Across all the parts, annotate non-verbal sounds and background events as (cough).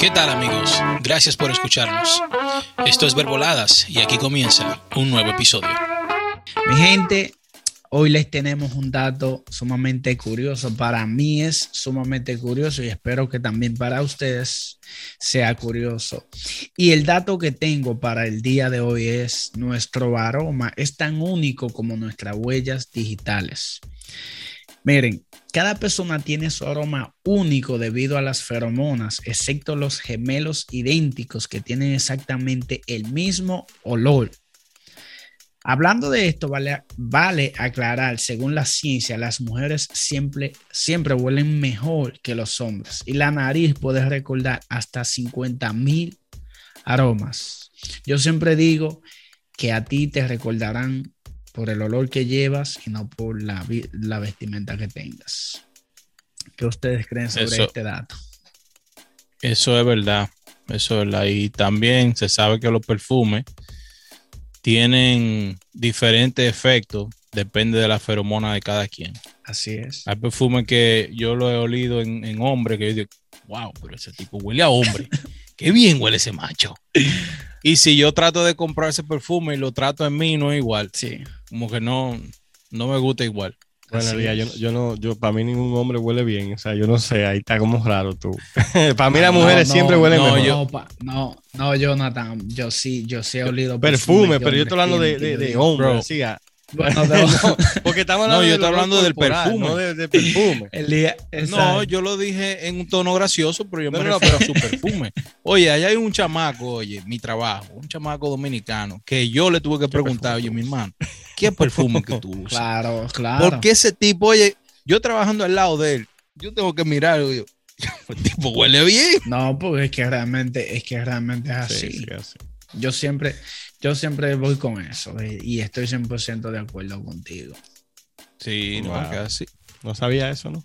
¿Qué tal amigos? Gracias por escucharnos. Esto es Verboladas y aquí comienza un nuevo episodio. Mi gente, hoy les tenemos un dato sumamente curioso. Para mí es sumamente curioso y espero que también para ustedes sea curioso. Y el dato que tengo para el día de hoy es nuestro aroma es tan único como nuestras huellas digitales. Miren, cada persona tiene su aroma único debido a las feromonas, excepto los gemelos idénticos que tienen exactamente el mismo olor. Hablando de esto, vale, vale aclarar, según la ciencia, las mujeres siempre, siempre huelen mejor que los hombres y la nariz puede recordar hasta 50 mil aromas. Yo siempre digo que a ti te recordarán por el olor que llevas y no por la, la vestimenta que tengas. ¿Qué ustedes creen sobre este dato? Eso es verdad, eso es verdad. Y también se sabe que los perfumes tienen diferentes efectos, depende de la feromona de cada quien. Así es. Hay perfumes que yo lo he olido en, en hombre, que yo digo, wow, pero ese tipo huele a hombre. (laughs) Qué bien huele ese macho. Y si yo trato de comprar ese perfume y lo trato en mí, no es igual. Sí. Como que no, no me gusta igual. Bueno, yo, yo, no, yo, para mí ningún hombre huele bien. O sea, yo no sé, ahí está como raro tú. (laughs) para mí las mujeres siempre huelen no, mejor. Yo, no, no, Jonathan, yo sí, yo sí he olido perfume. pero yo estoy hablando de, de, de hombre, sí, bueno, (laughs) no, porque estamos hablando no, yo estoy hablando del perfume. No de, perfume. (laughs) El día, no, yo lo dije en un tono gracioso, pero yo me refiero a su perfume. Oye, allá hay un chamaco, oye, mi trabajo, un chamaco dominicano, que yo le tuve que preguntar, oye, mi hermano, ¿qué perfume que tú (laughs) usas? Claro, claro. Porque ese tipo, oye, yo trabajando al lado de él, yo tengo que mirar, oye, el tipo huele bien. No, porque es que realmente, es que realmente es así. Sí, sí, así. Yo siempre, yo siempre voy con eso eh, y estoy 100% de acuerdo contigo. Sí, no, casi. No sabía eso, ¿no?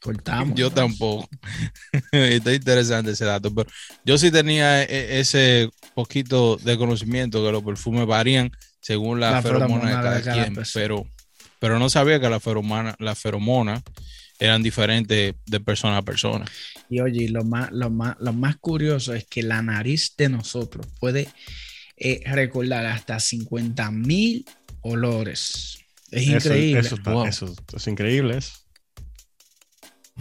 Cortamos. Yo tampoco. (laughs) Está interesante ese dato, pero yo sí tenía e, ese poquito de conocimiento que los perfumes varían según la, feromona, de cada, quien, pero, pero no sabía que la feromona, la feromona eran diferentes de persona a persona. Y oye, lo más, lo más, lo más curioso es que la nariz de nosotros puede eh, recordar hasta 50 mil olores. Es increíble. Eso, es increíble.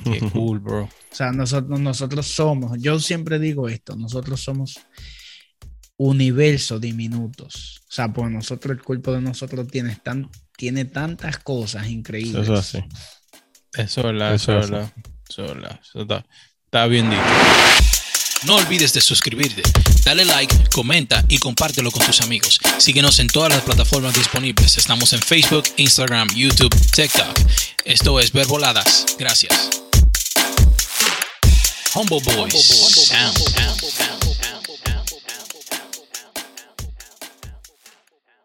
Qué (laughs) cool, bro. O sea, nosotros, nosotros somos, yo siempre digo esto, nosotros somos universo diminutos. O sea, pues nosotros, el cuerpo de nosotros tiene, tan, tiene tantas cosas increíbles. Eso es así. Eso es eso, es. Eso es. Eso está, está bien dicho. No olvides de suscribirte, dale like, comenta y compártelo con tus amigos. Síguenos en todas las plataformas disponibles. Estamos en Facebook, Instagram, YouTube, TikTok. Esto es Verboladas. Gracias. Humble Boys. Humble Boys. Sound.